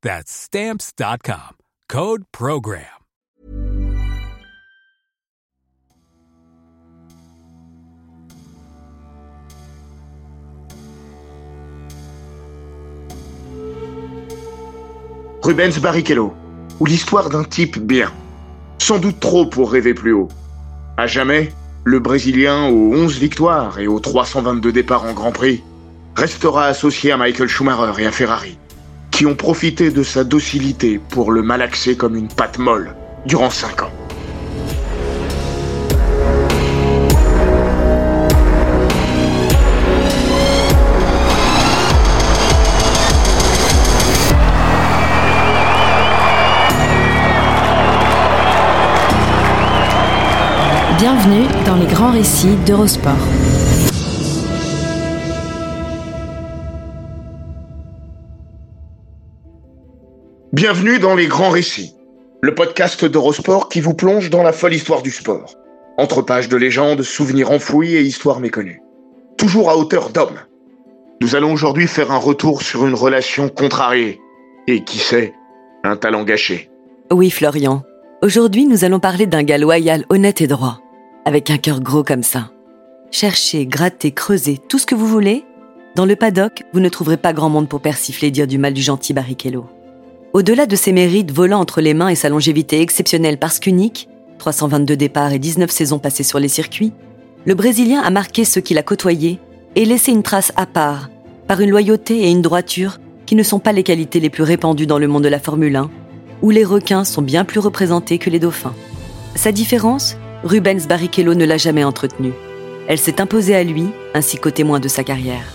That's Stamps.com. Code Program. Rubens Barrichello, ou l'histoire d'un type bien. Sans doute trop pour rêver plus haut. À jamais, le Brésilien aux 11 victoires et aux 322 départs en Grand Prix restera associé à Michael Schumacher et à Ferrari qui ont profité de sa docilité pour le malaxer comme une pâte molle durant 5 ans. Bienvenue dans les grands récits d'Eurosport. Bienvenue dans Les Grands Récits, le podcast d'Eurosport qui vous plonge dans la folle histoire du sport. Entre pages de légendes, souvenirs enfouis et histoires méconnues. Toujours à hauteur d'homme. Nous allons aujourd'hui faire un retour sur une relation contrariée. Et qui sait, un talent gâché. Oui, Florian. Aujourd'hui, nous allons parler d'un gars loyal, honnête et droit. Avec un cœur gros comme ça. Cherchez, grattez, creusez, tout ce que vous voulez. Dans le paddock, vous ne trouverez pas grand monde pour persifler dire du mal du gentil Barrichello. Au-delà de ses mérites volant entre les mains et sa longévité exceptionnelle parce qu'unique, 322 départs et 19 saisons passées sur les circuits, le Brésilien a marqué ceux qu'il a côtoyés et laissé une trace à part, par une loyauté et une droiture qui ne sont pas les qualités les plus répandues dans le monde de la Formule 1, où les requins sont bien plus représentés que les dauphins. Sa différence, Rubens Barrichello ne l'a jamais entretenue. Elle s'est imposée à lui, ainsi qu'au témoin de sa carrière.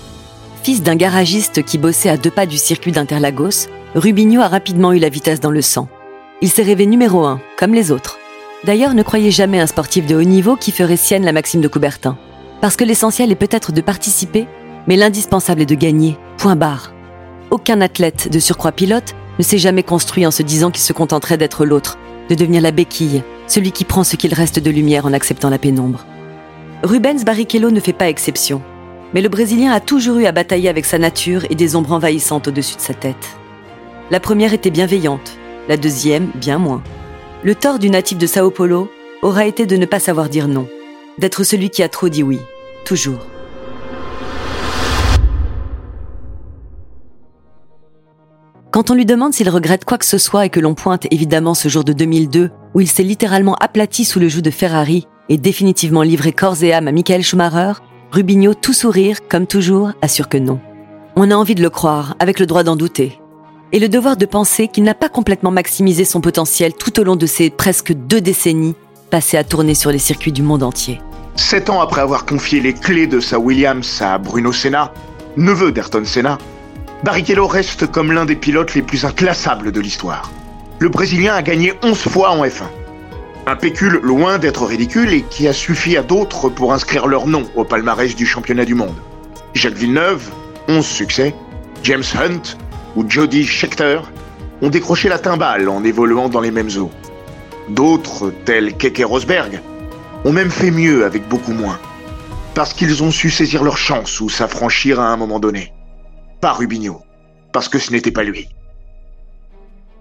Fils d'un garagiste qui bossait à deux pas du circuit d'Interlagos, Rubinho a rapidement eu la vitesse dans le sang. Il s'est rêvé numéro un, comme les autres. D'ailleurs, ne croyez jamais un sportif de haut niveau qui ferait sienne la maxime de Coubertin. Parce que l'essentiel est peut-être de participer, mais l'indispensable est de gagner. Point barre. Aucun athlète, de surcroît pilote, ne s'est jamais construit en se disant qu'il se contenterait d'être l'autre, de devenir la béquille, celui qui prend ce qu'il reste de lumière en acceptant la pénombre. Rubens Barrichello ne fait pas exception, mais le Brésilien a toujours eu à batailler avec sa nature et des ombres envahissantes au-dessus de sa tête. La première était bienveillante, la deuxième bien moins. Le tort du natif de Sao Paulo aura été de ne pas savoir dire non, d'être celui qui a trop dit oui, toujours. Quand on lui demande s'il regrette quoi que ce soit et que l'on pointe évidemment ce jour de 2002 où il s'est littéralement aplati sous le joug de Ferrari et définitivement livré corps et âme à Michael Schumacher, Rubinho, tout sourire, comme toujours, assure que non. On a envie de le croire, avec le droit d'en douter. Et le devoir de penser qu'il n'a pas complètement maximisé son potentiel tout au long de ces presque deux décennies passées à tourner sur les circuits du monde entier. Sept ans après avoir confié les clés de sa Williams à Bruno Senna, neveu d'Ayrton Senna, Barrichello reste comme l'un des pilotes les plus inclassables de l'histoire. Le Brésilien a gagné 11 fois en F1. Un pécule loin d'être ridicule et qui a suffi à d'autres pour inscrire leur nom au palmarès du championnat du monde. Jacques Villeneuve, 11 succès, James Hunt ou Jody Scheckter ont décroché la timbale en évoluant dans les mêmes eaux. D'autres, tels Keke Rosberg, ont même fait mieux avec beaucoup moins. Parce qu'ils ont su saisir leur chance ou s'affranchir à un moment donné. Pas Rubinho, parce que ce n'était pas lui.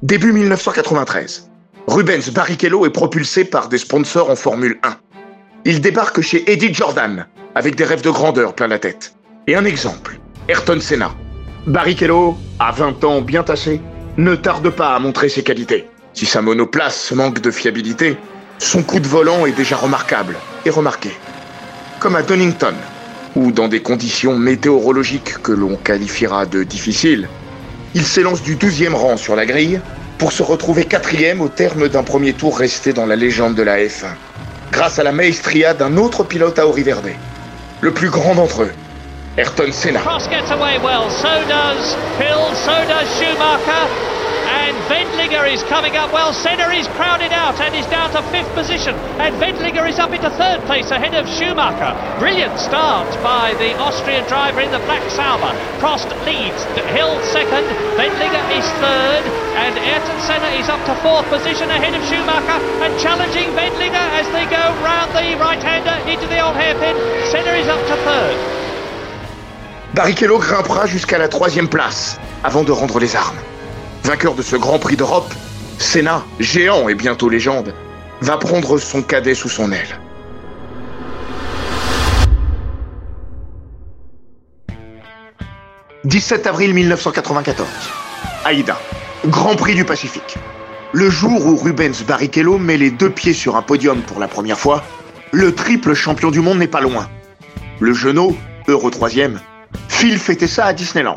Début 1993. Rubens Barrichello est propulsé par des sponsors en Formule 1. Il débarque chez Eddie Jordan, avec des rêves de grandeur plein la tête. Et un exemple, Ayrton Senna. Barrichello, à 20 ans bien tassé, ne tarde pas à montrer ses qualités. Si sa monoplace manque de fiabilité, Son coup de volant est déjà remarquable et remarqué. Comme à Donington, ou dans des conditions météorologiques que l'on qualifiera de difficiles, il s'élance du 12e rang sur la grille pour se retrouver quatrième au terme d'un premier tour resté dans la légende de la F1, grâce à la maestria d'un autre pilote à Verde, le plus grand d'entre eux, Ayrton Senna. Cross gets away well, so does Hill, so does Schumacher. And Wendlinger is coming up well. Senna is crowded out and is down to fifth position. And Wendlinger is up into third place ahead of Schumacher. Brilliant start by the Austrian driver in the Black Sauber. Prost leads. Hill second. Wendlinger is third. And Ayrton Senna is up to fourth position ahead of Schumacher and challenging Wendlinger as they go round the right-hander into the old hairpin. Senna is up to third. Barrichello grimpera jusqu'à la troisième place avant de rendre les armes. Vainqueur de ce Grand Prix d'Europe, Senna, géant et bientôt légende, va prendre son cadet sous son aile. « 17 avril 1994, Aïda, Grand Prix du Pacifique. Le jour où Rubens Barrichello met les deux pieds sur un podium pour la première fois, le triple champion du monde n'est pas loin. Le genou, Euro troisième. Phil fêtait ça à Disneyland.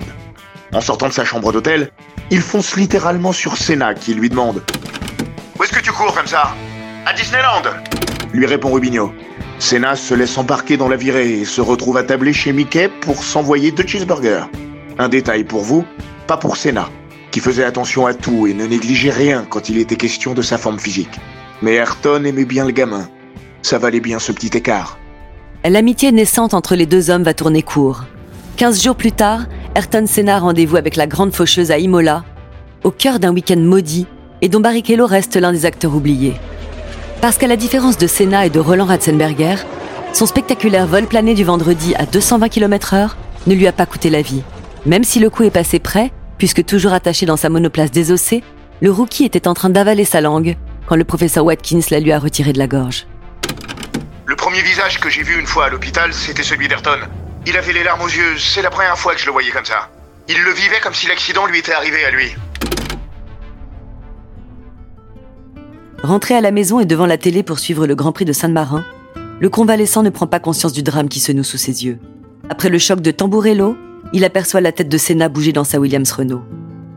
En sortant de sa chambre d'hôtel, il fonce littéralement sur Senna qui lui demande Où est-ce que tu cours comme ça? À Disneyland lui répond Rubinho. Senna se laisse embarquer dans la virée et se retrouve attablé chez Mickey pour s'envoyer deux cheeseburgers. Un détail pour vous, pas pour Senna, qui faisait attention à tout et ne négligeait rien quand il était question de sa forme physique. Mais Ayrton aimait bien le gamin. Ça valait bien ce petit écart. L'amitié naissante entre les deux hommes va tourner court. Quinze jours plus tard, Ayrton Senna rendez-vous avec la grande faucheuse à Imola, au cœur d'un week-end maudit et dont Barrichello reste l'un des acteurs oubliés. Parce qu'à la différence de Senna et de Roland Ratzenberger, son spectaculaire vol plané du vendredi à 220 km/h ne lui a pas coûté la vie. Même si le coup est passé près, puisque toujours attaché dans sa monoplace désossée, le rookie était en train d'avaler sa langue quand le professeur Watkins la lui a retiré de la gorge. Le premier visage que j'ai vu une fois à l'hôpital, c'était celui d'Ayrton. Il avait les larmes aux yeux, c'est la première fois que je le voyais comme ça. Il le vivait comme si l'accident lui était arrivé à lui. Rentré à la maison et devant la télé pour suivre le Grand Prix de Saint-Marin, le convalescent ne prend pas conscience du drame qui se noue sous ses yeux. Après le choc de Tamburello, il aperçoit la tête de Senna bouger dans sa Williams Renault.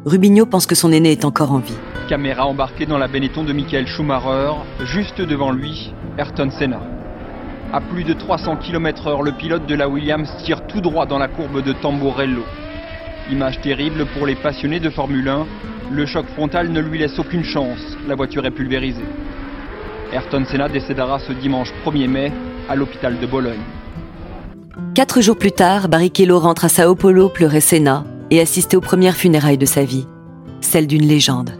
Rubinho pense que son aîné est encore en vie. Caméra embarquée dans la Benetton de Michael Schumacher, juste devant lui, Ayrton Senna. À plus de 300 km/h, le pilote de la Williams tire tout droit dans la courbe de Tamburello. Image terrible pour les passionnés de Formule 1, le choc frontal ne lui laisse aucune chance, la voiture est pulvérisée. Ayrton Senna décédera ce dimanche 1er mai à l'hôpital de Bologne. Quatre jours plus tard, Barrichello rentre à Sao Paulo pleurer Senna et assister aux premières funérailles de sa vie, celle d'une légende.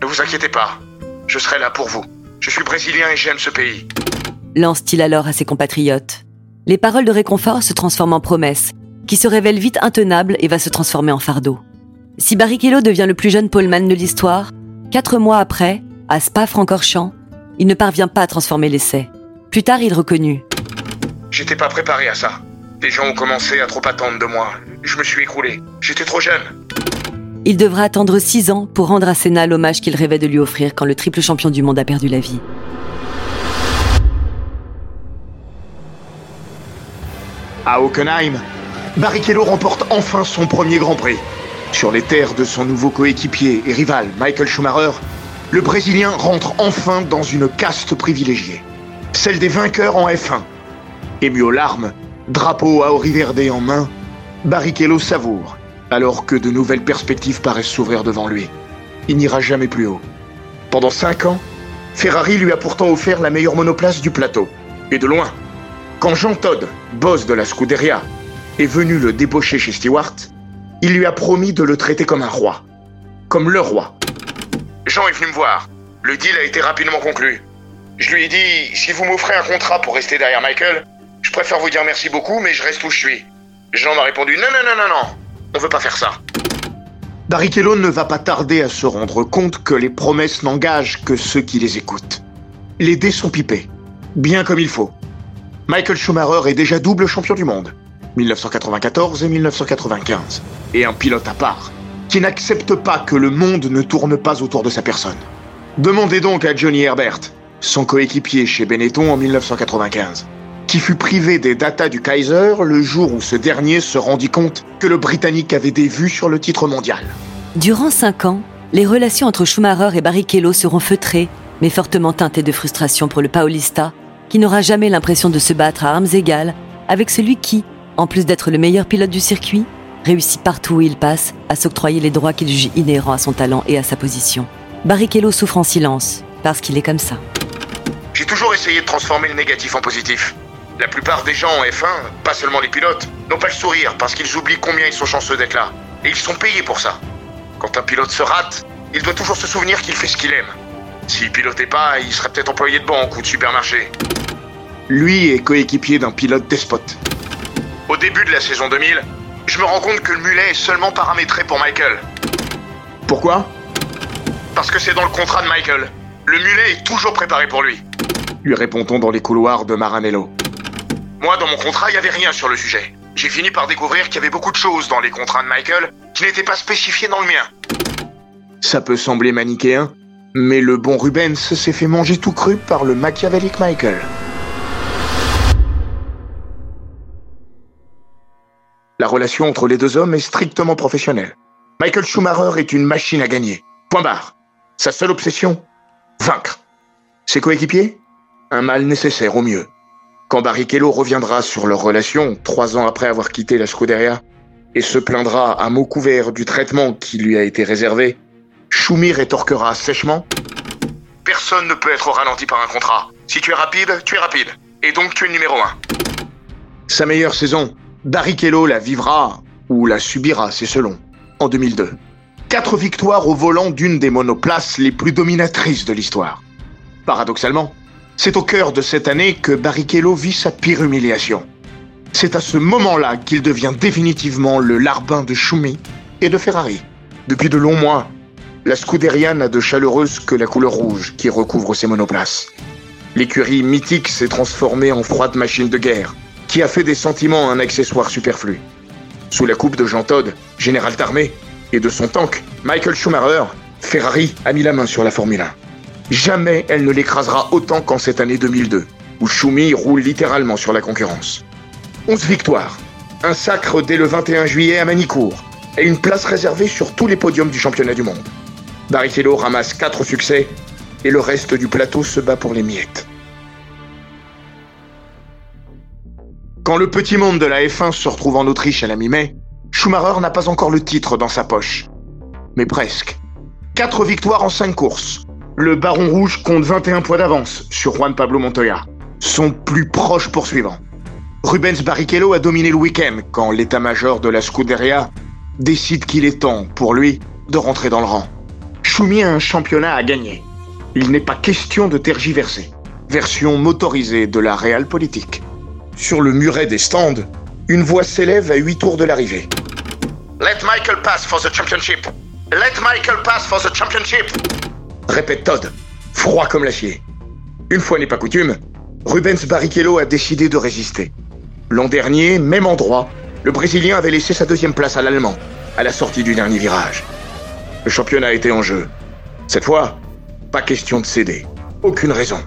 Ne vous inquiétez pas, je serai là pour vous. Je suis brésilien et j'aime ce pays lance-t-il alors à ses compatriotes. Les paroles de réconfort se transforment en promesses, qui se révèlent vite intenables et va se transformer en fardeau. Si Barrichello devient le plus jeune poleman de l'histoire, quatre mois après, à Spa-Francorchamps, il ne parvient pas à transformer l'essai. Plus tard, il reconnut. J'étais pas préparé à ça. Les gens ont commencé à trop attendre de moi. Je me suis écroulé. J'étais trop jeune. Il devra attendre six ans pour rendre à Senna l'hommage qu'il rêvait de lui offrir quand le triple champion du monde a perdu la vie. À Hockenheim, Barrichello remporte enfin son premier Grand Prix. Sur les terres de son nouveau coéquipier et rival Michael Schumacher, le Brésilien rentre enfin dans une caste privilégiée, celle des vainqueurs en F1. Ému aux larmes, drapeau à Verde en main, Barrichello savoure, alors que de nouvelles perspectives paraissent s'ouvrir devant lui. Il n'ira jamais plus haut. Pendant cinq ans, Ferrari lui a pourtant offert la meilleure monoplace du plateau, et de loin. Quand Jean Todd, boss de la Scuderia, est venu le débaucher chez Stewart, il lui a promis de le traiter comme un roi. Comme le roi. Jean est venu me voir. Le deal a été rapidement conclu. Je lui ai dit, si vous m'offrez un contrat pour rester derrière Michael, je préfère vous dire merci beaucoup, mais je reste où je suis. Jean m'a répondu, non, non, non, non, non, on veut pas faire ça. Barrichello ne va pas tarder à se rendre compte que les promesses n'engagent que ceux qui les écoutent. Les dés sont pipés, bien comme il faut. Michael Schumacher est déjà double champion du monde, 1994 et 1995, et un pilote à part, qui n'accepte pas que le monde ne tourne pas autour de sa personne. Demandez donc à Johnny Herbert, son coéquipier chez Benetton en 1995, qui fut privé des datas du Kaiser le jour où ce dernier se rendit compte que le Britannique avait des vues sur le titre mondial. Durant cinq ans, les relations entre Schumacher et Barrichello seront feutrées, mais fortement teintées de frustration pour le Paulista, qui n'aura jamais l'impression de se battre à armes égales avec celui qui, en plus d'être le meilleur pilote du circuit, réussit partout où il passe à s'octroyer les droits qu'il juge inhérents à son talent et à sa position. Barrichello souffre en silence, parce qu'il est comme ça. J'ai toujours essayé de transformer le négatif en positif. La plupart des gens en F1, pas seulement les pilotes, n'ont pas le sourire parce qu'ils oublient combien ils sont chanceux d'être là. Et ils sont payés pour ça. Quand un pilote se rate, il doit toujours se souvenir qu'il fait ce qu'il aime. S'il pilotait pas, il serait peut-être employé de banque ou de supermarché. Lui est coéquipier d'un pilote despote. Au début de la saison 2000, je me rends compte que le mulet est seulement paramétré pour Michael. Pourquoi? Parce que c'est dans le contrat de Michael. Le mulet est toujours préparé pour lui. Lui répond-on dans les couloirs de Maranello. Moi, dans mon contrat, il n'y avait rien sur le sujet. J'ai fini par découvrir qu'il y avait beaucoup de choses dans les contrats de Michael qui n'étaient pas spécifiées dans le mien. Ça peut sembler manichéen, mais le bon Rubens s'est fait manger tout cru par le machiavélique Michael. La relation entre les deux hommes est strictement professionnelle. Michael Schumacher est une machine à gagner. Point barre. Sa seule obsession Vaincre. Ses coéquipiers Un mal nécessaire au mieux. Quand Barrichello reviendra sur leur relation, trois ans après avoir quitté la Scuderia, et se plaindra à mots couverts du traitement qui lui a été réservé, Schumi rétorquera sèchement Personne ne peut être ralenti par un contrat. Si tu es rapide, tu es rapide. Et donc tu es le numéro un. Sa meilleure saison, Barrichello la vivra, ou la subira, c'est selon, en 2002. Quatre victoires au volant d'une des monoplaces les plus dominatrices de l'histoire. Paradoxalement, c'est au cœur de cette année que Barrichello vit sa pire humiliation. C'est à ce moment-là qu'il devient définitivement le larbin de Schumi et de Ferrari. Depuis de longs mois, la Scuderia n'a de chaleureuse que la couleur rouge qui recouvre ses monoplaces. L'écurie mythique s'est transformée en froide machine de guerre, qui a fait des sentiments un accessoire superflu. Sous la coupe de Jean Todt, général d'armée, et de son tank, Michael Schumacher, Ferrari a mis la main sur la Formule 1. Jamais elle ne l'écrasera autant qu'en cette année 2002, où Schumi roule littéralement sur la concurrence. 11 victoires, un sacre dès le 21 juillet à Manicourt, et une place réservée sur tous les podiums du championnat du monde. Barrichello ramasse 4 succès, et le reste du plateau se bat pour les miettes. Quand le petit monde de la F1 se retrouve en Autriche à la mi-mai, Schumacher n'a pas encore le titre dans sa poche. Mais presque. 4 victoires en 5 courses. Le Baron Rouge compte 21 points d'avance sur Juan Pablo Montoya, son plus proche poursuivant. Rubens Barrichello a dominé le week-end quand l'état-major de la Scuderia décide qu'il est temps, pour lui, de rentrer dans le rang. Schumi a un championnat à gagner. Il n'est pas question de tergiverser. Version motorisée de la réelle politique. Sur le muret des stands, une voix s'élève à huit tours de l'arrivée. Let Michael pass for the championship. Let Michael pass for the championship. Répète Todd, froid comme l'acier. Une fois n'est pas coutume, Rubens Barrichello a décidé de résister. L'an dernier, même endroit, le Brésilien avait laissé sa deuxième place à l'Allemand, à la sortie du dernier virage. Le championnat était en jeu. Cette fois, pas question de céder. Aucune raison.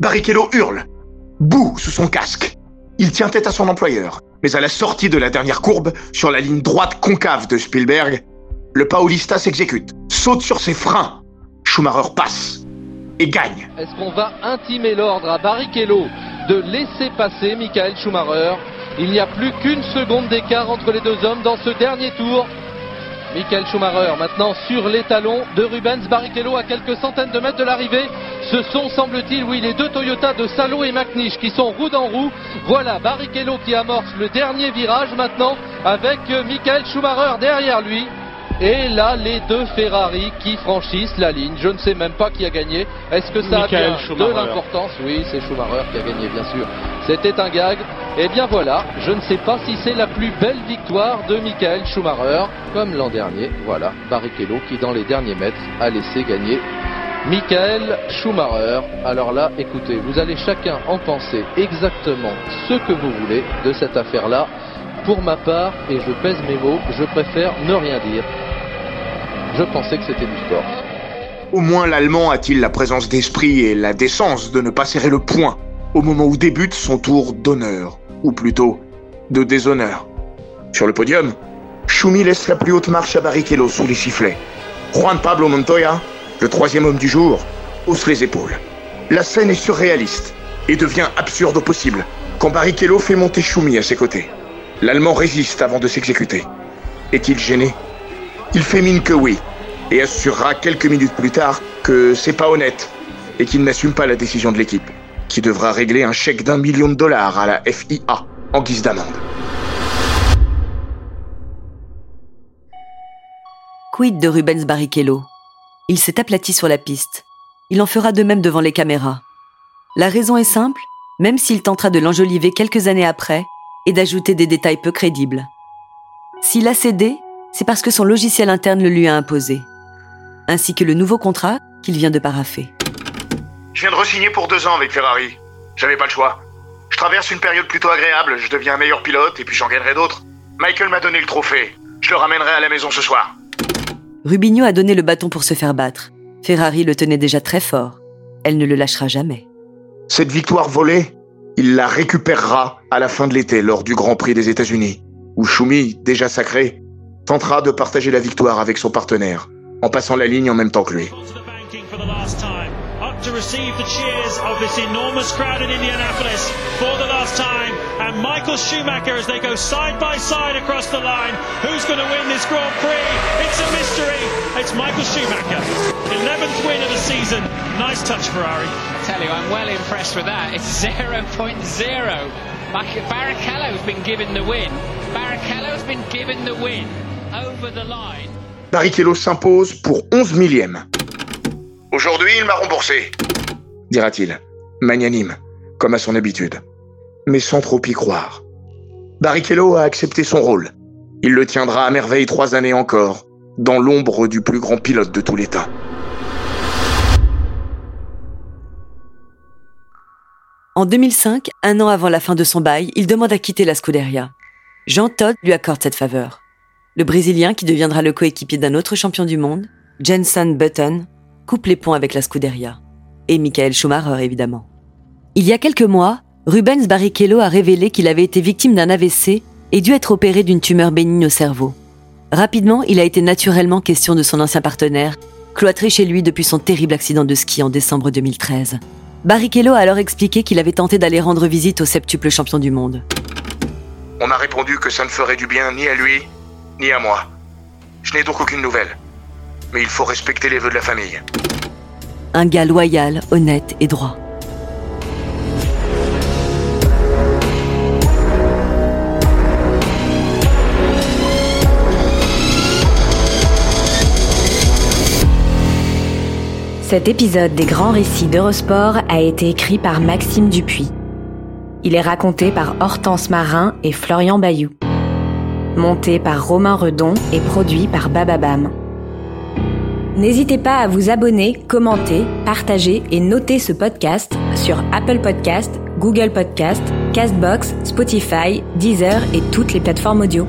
Barrichello hurle, boue sous son casque. Il tient tête à son employeur, mais à la sortie de la dernière courbe, sur la ligne droite concave de Spielberg, le Paulista s'exécute, saute sur ses freins. Schumacher passe et gagne. Est-ce qu'on va intimer l'ordre à Barrichello de laisser passer Michael Schumacher Il n'y a plus qu'une seconde d'écart entre les deux hommes dans ce dernier tour. Michael Schumacher maintenant sur les talons de Rubens Barrichello à quelques centaines de mètres de l'arrivée. Ce sont, semble-t-il, oui, les deux Toyota de Salo et McNish qui sont roue dans roue. Voilà Barrichello qui amorce le dernier virage maintenant avec Michael Schumacher derrière lui. Et là, les deux Ferrari qui franchissent la ligne. Je ne sais même pas qui a gagné. Est-ce que ça Michael a bien de l'importance? Oui, c'est Schumacher qui a gagné, bien sûr. C'était un gag. Et bien voilà, je ne sais pas si c'est la plus belle victoire de Michael Schumacher, comme l'an dernier. Voilà, Barrichello qui, dans les derniers mètres, a laissé gagner Michael Schumacher. Alors là, écoutez, vous allez chacun en penser exactement ce que vous voulez de cette affaire-là. Pour ma part, et je pèse mes mots, je préfère ne rien dire. Je pensais que c'était du sport. Au moins l'Allemand a-t-il la présence d'esprit et la décence de ne pas serrer le poing au moment où débute son tour d'honneur, ou plutôt de déshonneur. Sur le podium, Schumi laisse la plus haute marche à Barrichello sous les sifflets. Juan Pablo Montoya, le troisième homme du jour, hausse les épaules. La scène est surréaliste et devient absurde au possible quand Barrichello fait monter Schumi à ses côtés. L'Allemand résiste avant de s'exécuter. Est-il gêné Il fait mine que oui, et assurera quelques minutes plus tard que c'est pas honnête et qu'il n'assume pas la décision de l'équipe, qui devra régler un chèque d'un million de dollars à la FIA en guise d'amende. Quid de Rubens Barrichello? Il s'est aplati sur la piste. Il en fera de même devant les caméras. La raison est simple, même s'il tentera de l'enjoliver quelques années après et d'ajouter des détails peu crédibles. S'il a cédé, c'est parce que son logiciel interne le lui a imposé, ainsi que le nouveau contrat qu'il vient de paraffer. Je viens de re-signer pour deux ans avec Ferrari. J'avais pas le choix. Je traverse une période plutôt agréable, je deviens un meilleur pilote et puis j'en gagnerai d'autres. Michael m'a donné le trophée. Je le ramènerai à la maison ce soir. Rubinho a donné le bâton pour se faire battre. Ferrari le tenait déjà très fort. Elle ne le lâchera jamais. Cette victoire volée, il la récupérera à la fin de l'été lors du Grand Prix des États-Unis, où Schumi, déjà sacré, tentera de partager la victoire avec son partenaire, en passant la ligne en même temps que lui. to receive the cheers of this enormous crowd in Indianapolis for the last time. And Michael Schumacher as they go side by side across the line. Who's going to win this Grand Prix? It's a mystery. It's Michael Schumacher. 11th win of the season. Nice touch, Ferrari. I tell you, I'm well impressed with that. It's 0.0. Barrichello's been given the win. Barrichello's been given the win. Barrichello s'impose pour 11 millièmes. Aujourd'hui, il m'a remboursé, dira-t-il, magnanime, comme à son habitude, mais sans trop y croire. Barrichello a accepté son rôle. Il le tiendra à merveille trois années encore, dans l'ombre du plus grand pilote de tous les temps. En 2005, un an avant la fin de son bail, il demande à quitter la Scuderia. Jean Todt lui accorde cette faveur. Le Brésilien, qui deviendra le coéquipier d'un autre champion du monde, Jenson Button, coupe les ponts avec la Scuderia. Et Michael Schumacher, évidemment. Il y a quelques mois, Rubens Barrichello a révélé qu'il avait été victime d'un AVC et dû être opéré d'une tumeur bénigne au cerveau. Rapidement, il a été naturellement question de son ancien partenaire, cloîtré chez lui depuis son terrible accident de ski en décembre 2013. Barrichello a alors expliqué qu'il avait tenté d'aller rendre visite au septuple champion du monde. On m'a répondu que ça ne ferait du bien ni à lui, ni à moi. Je n'ai donc aucune nouvelle mais il faut respecter les vœux de la famille. Un gars loyal, honnête et droit. Cet épisode des grands récits d'Eurosport a été écrit par Maxime Dupuis. Il est raconté par Hortense Marin et Florian Bayou. Monté par Romain Redon et produit par Bababam. N'hésitez pas à vous abonner, commenter, partager et noter ce podcast sur Apple Podcast, Google Podcast, Castbox, Spotify, Deezer et toutes les plateformes audio.